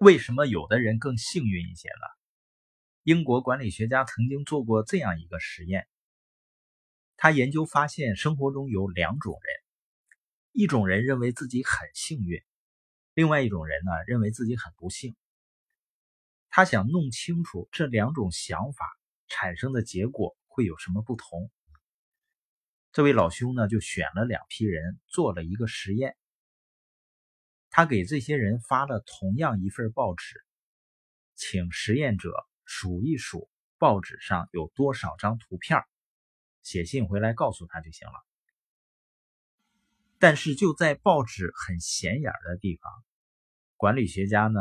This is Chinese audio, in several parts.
为什么有的人更幸运一些呢？英国管理学家曾经做过这样一个实验，他研究发现，生活中有两种人，一种人认为自己很幸运，另外一种人呢认为自己很不幸。他想弄清楚这两种想法产生的结果会有什么不同。这位老兄呢，就选了两批人做了一个实验。他给这些人发了同样一份报纸，请实验者数一数报纸上有多少张图片，写信回来告诉他就行了。但是就在报纸很显眼的地方，管理学家呢，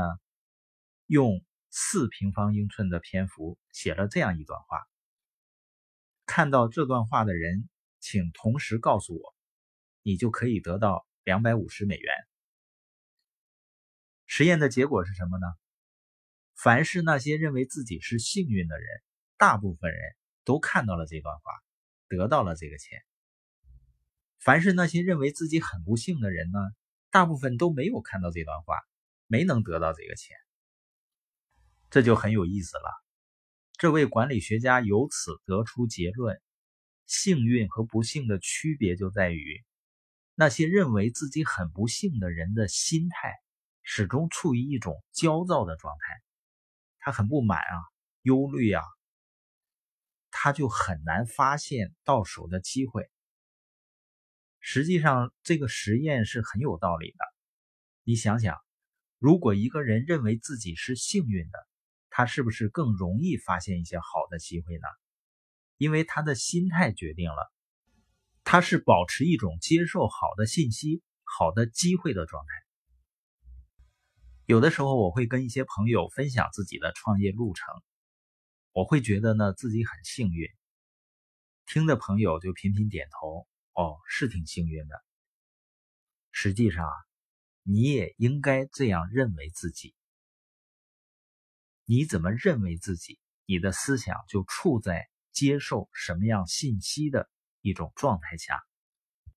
用四平方英寸的篇幅写了这样一段话。看到这段话的人。请同时告诉我，你就可以得到两百五十美元。实验的结果是什么呢？凡是那些认为自己是幸运的人，大部分人都看到了这段话，得到了这个钱。凡是那些认为自己很不幸的人呢，大部分都没有看到这段话，没能得到这个钱。这就很有意思了。这位管理学家由此得出结论。幸运和不幸的区别就在于，那些认为自己很不幸的人的心态始终处于一种焦躁的状态，他很不满啊，忧虑啊，他就很难发现到手的机会。实际上，这个实验是很有道理的。你想想，如果一个人认为自己是幸运的，他是不是更容易发现一些好的机会呢？因为他的心态决定了，他是保持一种接受好的信息、好的机会的状态。有的时候，我会跟一些朋友分享自己的创业路程，我会觉得呢自己很幸运。听的朋友就频频点头，哦，是挺幸运的。实际上啊，你也应该这样认为自己。你怎么认为自己，你的思想就处在。接受什么样信息的一种状态下。